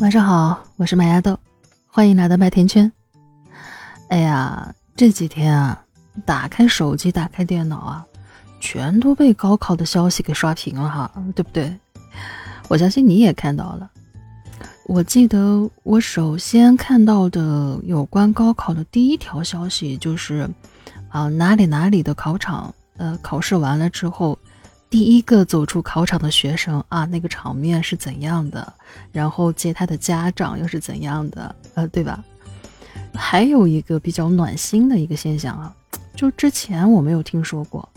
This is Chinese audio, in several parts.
晚上好，我是麦芽豆，欢迎来到麦田圈。哎呀，这几天啊，打开手机，打开电脑啊，全都被高考的消息给刷屏了哈，对不对？我相信你也看到了。我记得我首先看到的有关高考的第一条消息就是，啊，哪里哪里的考场，呃，考试完了之后。第一个走出考场的学生啊，那个场面是怎样的？然后接他的家长又是怎样的？呃，对吧？还有一个比较暖心的一个现象啊，就之前我没有听说过，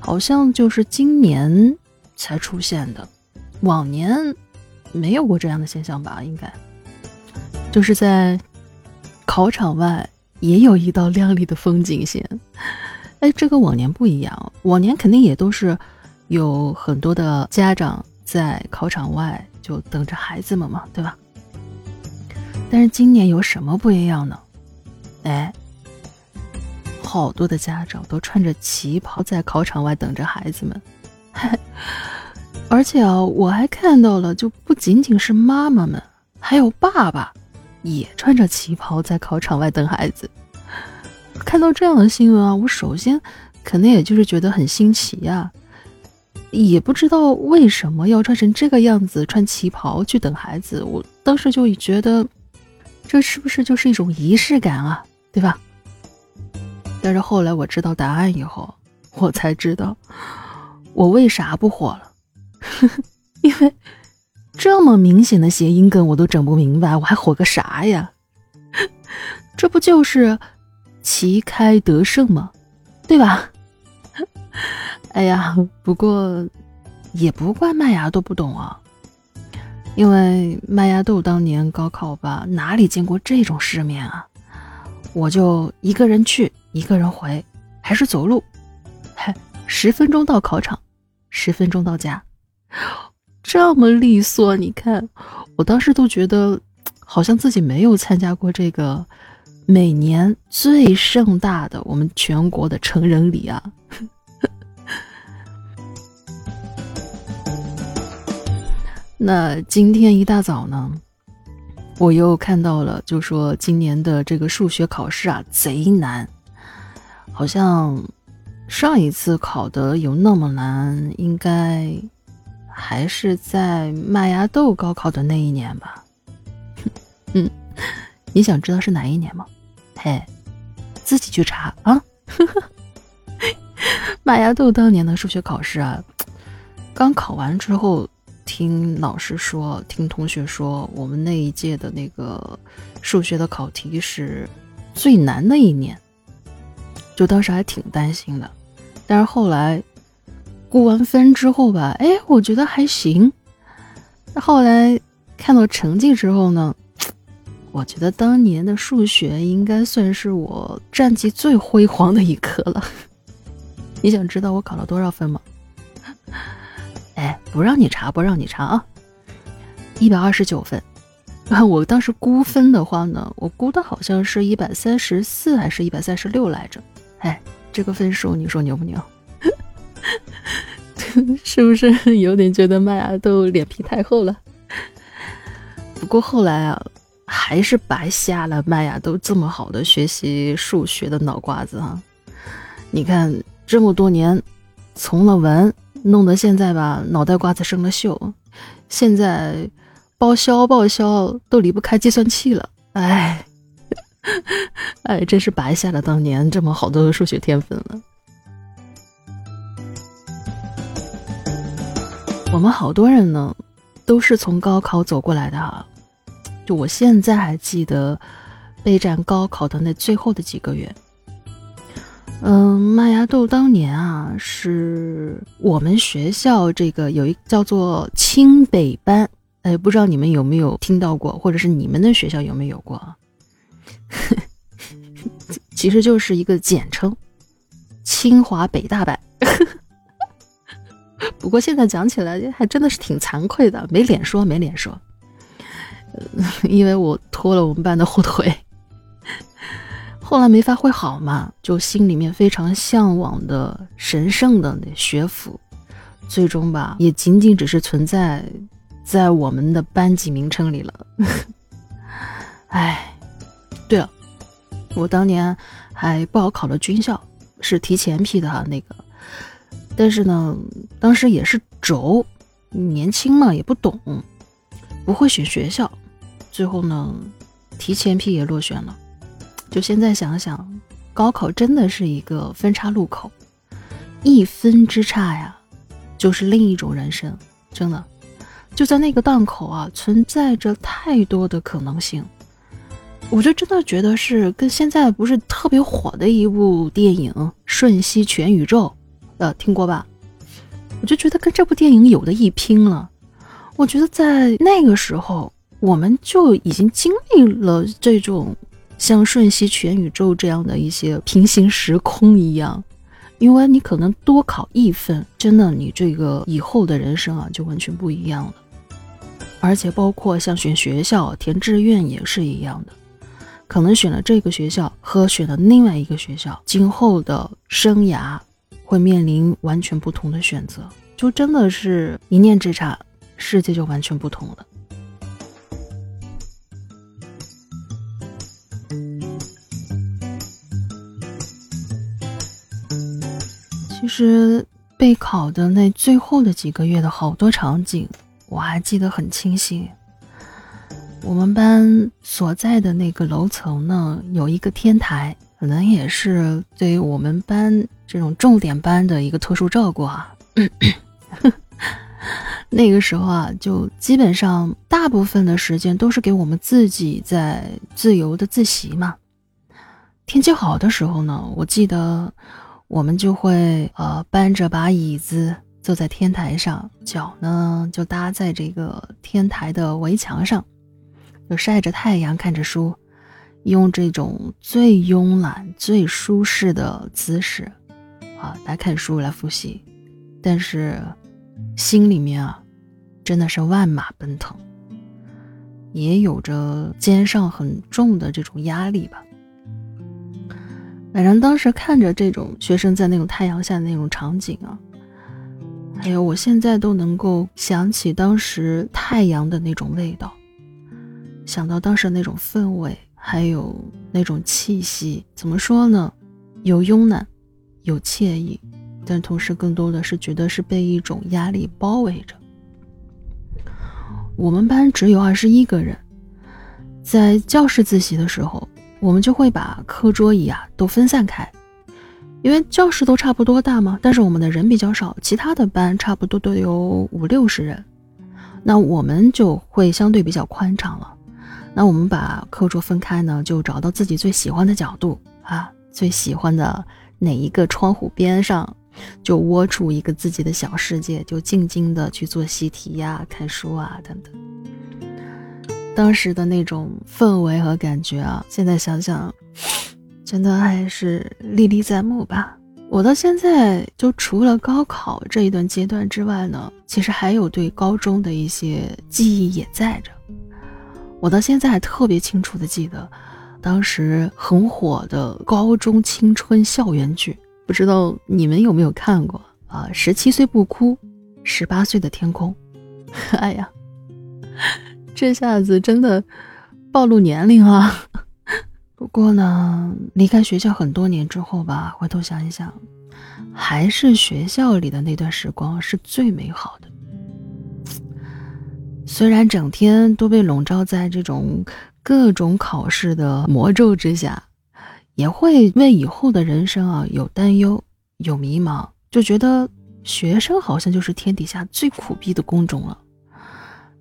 好像就是今年才出现的，往年没有过这样的现象吧？应该就是在考场外也有一道亮丽的风景线。哎，这个往年不一样，往年肯定也都是。有很多的家长在考场外就等着孩子们嘛，对吧？但是今年有什么不一样呢？哎，好多的家长都穿着旗袍在考场外等着孩子们，而且啊，我还看到了，就不仅仅是妈妈们，还有爸爸也穿着旗袍在考场外等孩子。看到这样的新闻啊，我首先肯定也就是觉得很新奇呀。也不知道为什么要穿成这个样子，穿旗袍去等孩子。我当时就觉得，这是不是就是一种仪式感啊？对吧？但是后来我知道答案以后，我才知道我为啥不火了。因为这么明显的谐音梗我都整不明白，我还火个啥呀？这不就是旗开得胜吗？对吧？哎呀，不过也不怪麦芽豆不懂啊，因为麦芽豆当年高考吧，哪里见过这种世面啊？我就一个人去，一个人回，还是走路，嘿，十分钟到考场，十分钟到家，这么利索。你看，我当时都觉得好像自己没有参加过这个每年最盛大的我们全国的成人礼啊。那今天一大早呢，我又看到了，就说今年的这个数学考试啊贼难，好像上一次考的有那么难，应该还是在麦芽豆高考的那一年吧。嗯，你想知道是哪一年吗？嘿，自己去查啊。麦芽豆当年的数学考试啊，刚考完之后。听老师说，听同学说，我们那一届的那个数学的考题是最难的一年，就当时还挺担心的。但是后来估完分之后吧，哎，我觉得还行。后来看到成绩之后呢，我觉得当年的数学应该算是我战绩最辉煌的一科了。你想知道我考了多少分吗？哎，不让你查，不让你查啊！一百二十九分，我当时估分的话呢，我估的好像是一百三十四还是一百三十六来着？哎，这个分数你说牛不牛？是不是有点觉得麦芽豆脸皮太厚了？不过后来啊，还是白瞎了麦芽豆这么好的学习数学的脑瓜子啊！你看这么多年，从了文。弄得现在吧，脑袋瓜子生了锈，现在报销报销都离不开计算器了，哎，哎，真是白瞎了当年这么好的数学天分了。我们好多人呢，都是从高考走过来的哈，就我现在还记得备战高考的那最后的几个月。嗯，麦芽豆当年啊，是我们学校这个有一叫做清北班，哎，不知道你们有没有听到过，或者是你们的学校有没有过？其实就是一个简称，清华北大班。不过现在讲起来还真的是挺惭愧的，没脸说，没脸说，因为我拖了我们班的后腿。后来没发挥好嘛，就心里面非常向往的神圣的那学府，最终吧，也仅仅只是存在在我们的班级名称里了。哎，对了，我当年还报考了军校，是提前批的哈那个，但是呢，当时也是轴，年轻嘛也不懂，不会选学校，最后呢，提前批也落选了。就现在想想，高考真的是一个分叉路口，一分之差呀，就是另一种人生，真的，就在那个档口啊，存在着太多的可能性。我就真的觉得是跟现在不是特别火的一部电影《瞬息全宇宙》，呃，听过吧？我就觉得跟这部电影有的一拼了。我觉得在那个时候，我们就已经经历了这种像《瞬息全宇宙》这样的一些平行时空一样，因为你可能多考一分，真的你这个以后的人生啊就完全不一样了。而且包括像选学校、填志愿也是一样的。可能选了这个学校和选了另外一个学校，今后的生涯会面临完全不同的选择，就真的是一念之差，世界就完全不同了。其实备考的那最后的几个月的好多场景，我还记得很清晰。我们班所在的那个楼层呢，有一个天台，可能也是对于我们班这种重点班的一个特殊照顾啊。那个时候啊，就基本上大部分的时间都是给我们自己在自由的自习嘛。天气好的时候呢，我记得我们就会呃搬着把椅子坐在天台上，脚呢就搭在这个天台的围墙上。就晒着太阳看着书，用这种最慵懒、最舒适的姿势啊来看书来复习，但是心里面啊真的是万马奔腾，也有着肩上很重的这种压力吧。反正当时看着这种学生在那种太阳下的那种场景啊，还有我现在都能够想起当时太阳的那种味道。想到当时那种氛围，还有那种气息，怎么说呢？有慵懒，有惬意，但同时更多的是觉得是被一种压力包围着。我们班只有二十一个人，在教室自习的时候，我们就会把课桌椅啊都分散开，因为教室都差不多大嘛。但是我们的人比较少，其他的班差不多都有五六十人，那我们就会相对比较宽敞了。那我们把课桌分开呢，就找到自己最喜欢的角度啊，最喜欢的哪一个窗户边上，就窝出一个自己的小世界，就静静的去做习题呀、看书啊等等。当时的那种氛围和感觉啊，现在想想，真的还是历历在目吧。我到现在就除了高考这一段阶段之外呢，其实还有对高中的一些记忆也在着。我到现在还特别清楚的记得，当时很火的高中青春校园剧，不知道你们有没有看过啊？十七岁不哭，十八岁的天空。哎呀，这下子真的暴露年龄啊！不过呢，离开学校很多年之后吧，回头想一想，还是学校里的那段时光是最美好的。虽然整天都被笼罩在这种各种考试的魔咒之下，也会为以后的人生啊有担忧、有迷茫，就觉得学生好像就是天底下最苦逼的工种了。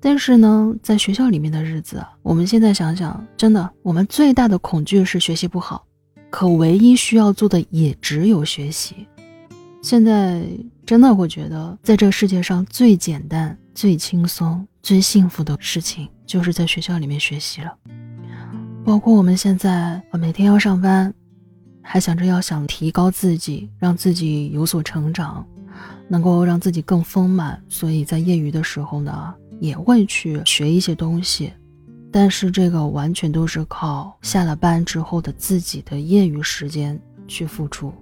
但是呢，在学校里面的日子，我们现在想想，真的，我们最大的恐惧是学习不好，可唯一需要做的也只有学习。现在真的会觉得，在这世界上最简单、最轻松。最幸福的事情就是在学校里面学习了，包括我们现在每天要上班，还想着要想提高自己，让自己有所成长，能够让自己更丰满，所以在业余的时候呢，也会去学一些东西，但是这个完全都是靠下了班之后的自己的业余时间去付出。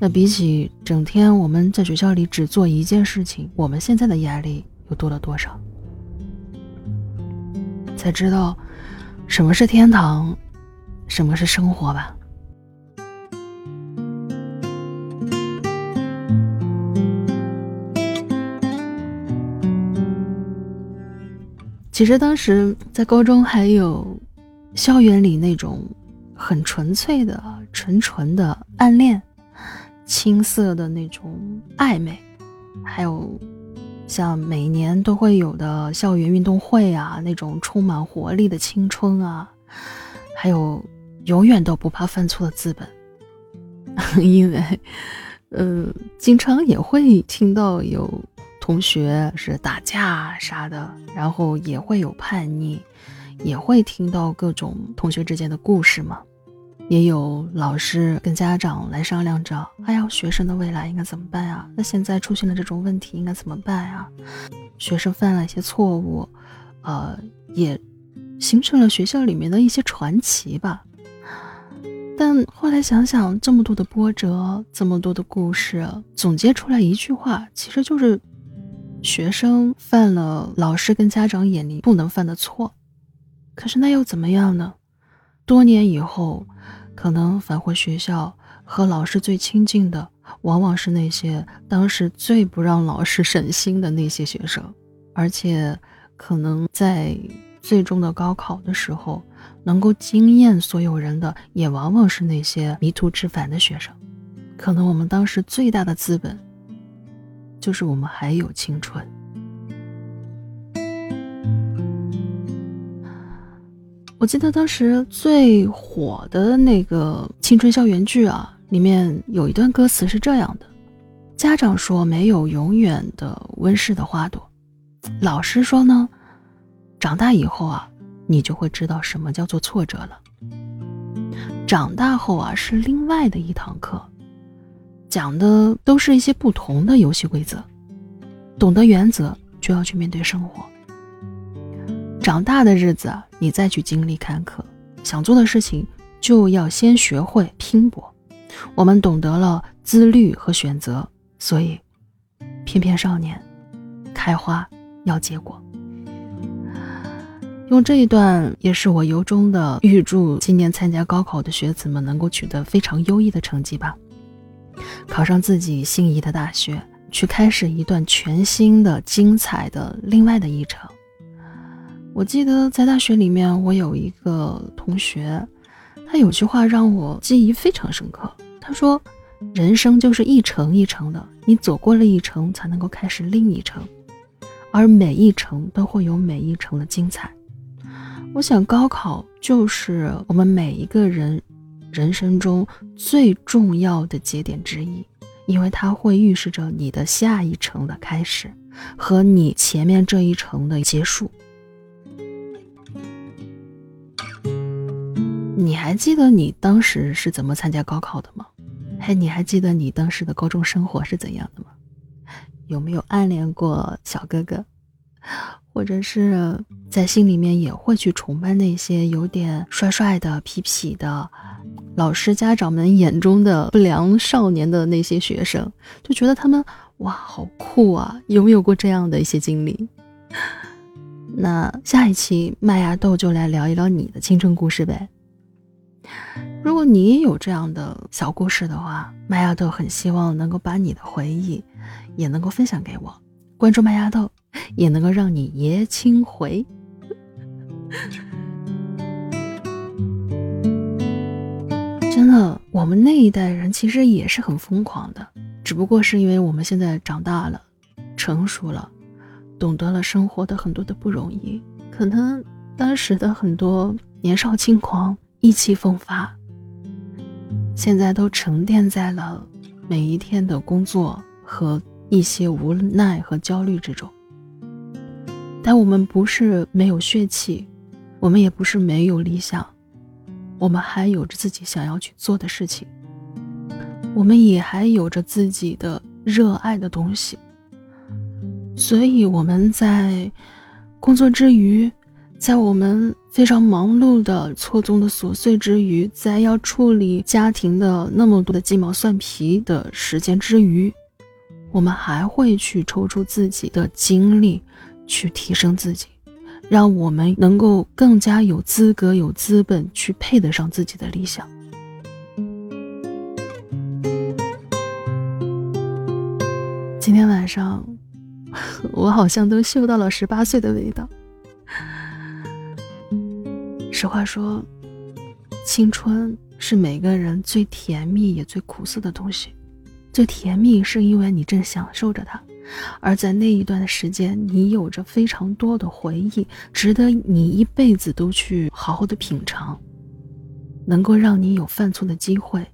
那比起整天我们在学校里只做一件事情，我们现在的压力又多了多少？才知道什么是天堂，什么是生活吧。其实当时在高中还有校园里那种很纯粹的、纯纯的暗恋。青涩的那种暧昧，还有像每年都会有的校园运动会啊，那种充满活力的青春啊，还有永远都不怕犯错的资本。因为，呃，经常也会听到有同学是打架啥的，然后也会有叛逆，也会听到各种同学之间的故事嘛。也有老师跟家长来商量着，哎呀，学生的未来应该怎么办呀？那现在出现了这种问题，应该怎么办呀？学生犯了一些错误，呃，也形成了学校里面的一些传奇吧。但后来想想，这么多的波折，这么多的故事，总结出来一句话，其实就是：学生犯了老师跟家长眼里不能犯的错。可是那又怎么样呢？多年以后。可能返回学校和老师最亲近的，往往是那些当时最不让老师省心的那些学生，而且可能在最终的高考的时候，能够惊艳所有人的，也往往是那些迷途知返的学生。可能我们当时最大的资本，就是我们还有青春。我记得当时最火的那个青春校园剧啊，里面有一段歌词是这样的：家长说没有永远的温室的花朵，老师说呢，长大以后啊，你就会知道什么叫做挫折了。长大后啊，是另外的一堂课，讲的都是一些不同的游戏规则，懂得原则就要去面对生活。长大的日子，你再去经历坎坷，想做的事情就要先学会拼搏。我们懂得了自律和选择，所以翩翩少年，开花要结果。用这一段，也是我由衷的预祝今年参加高考的学子们能够取得非常优异的成绩吧，考上自己心仪的大学，去开始一段全新的、精彩的另外的一程。我记得在大学里面，我有一个同学，他有句话让我记忆非常深刻。他说：“人生就是一程一程的，你走过了一程，才能够开始另一程，而每一程都会有每一程的精彩。”我想，高考就是我们每一个人人生中最重要的节点之一，因为它会预示着你的下一程的开始，和你前面这一程的结束。你还记得你当时是怎么参加高考的吗？嘿，你还记得你当时的高中生活是怎样的吗？有没有暗恋过小哥哥，或者是在心里面也会去崇拜那些有点帅帅的、痞痞的，老师、家长们眼中的不良少年的那些学生，就觉得他们哇好酷啊！有没有过这样的一些经历？那下一期麦芽豆就来聊一聊你的青春故事呗。如果你也有这样的小故事的话，麦芽豆很希望能够把你的回忆也能够分享给我。关注麦芽豆，也能够让你爷青回。我们那一代人其实也是很疯狂的，只不过是因为我们现在长大了，成熟了，懂得了生活的很多的不容易，可能当时的很多年少轻狂。意气风发，现在都沉淀在了每一天的工作和一些无奈和焦虑之中。但我们不是没有血气，我们也不是没有理想，我们还有着自己想要去做的事情，我们也还有着自己的热爱的东西。所以我们在工作之余。在我们非常忙碌的错综的琐碎之余，在要处理家庭的那么多的鸡毛蒜皮的时间之余，我们还会去抽出自己的精力去提升自己，让我们能够更加有资格、有资本去配得上自己的理想。今天晚上，我好像都嗅到了十八岁的味道。实话说，青春是每个人最甜蜜也最苦涩的东西。最甜蜜是因为你正享受着它，而在那一段时间，你有着非常多的回忆，值得你一辈子都去好好的品尝，能够让你有犯错的机会，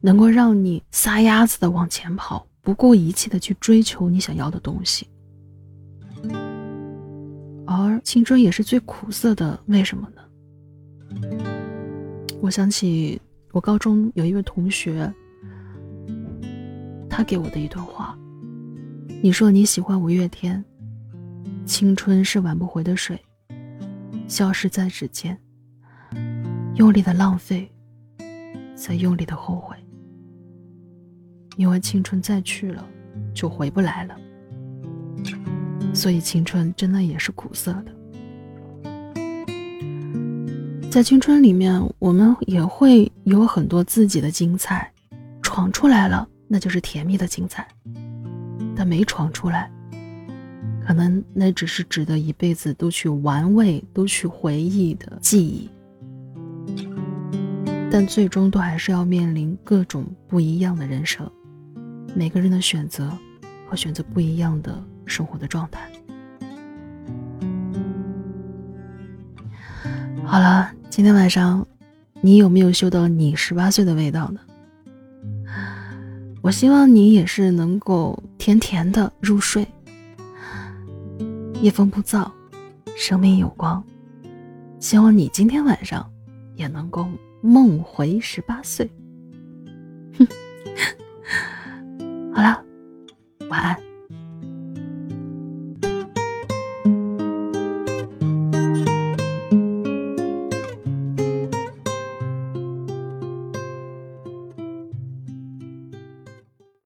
能够让你撒丫子的往前跑。不顾一切的去追求你想要的东西，而青春也是最苦涩的，为什么呢？我想起我高中有一位同学，他给我的一段话：“你说你喜欢五月天，青春是挽不回的水，消失在指尖，用力的浪费，再用力的后悔。”因为青春再去了，就回不来了，所以青春真的也是苦涩的。在青春里面，我们也会有很多自己的精彩，闯出来了，那就是甜蜜的精彩；但没闯出来，可能那只是值得一辈子都去玩味、都去回忆的记忆。但最终都还是要面临各种不一样的人生。每个人的选择和选择不一样的生活的状态。好了，今天晚上你有没有嗅到你十八岁的味道呢？我希望你也是能够甜甜的入睡。夜风不燥生命有光希望你今天晚上也能够梦回十八岁。哼 好了晚安。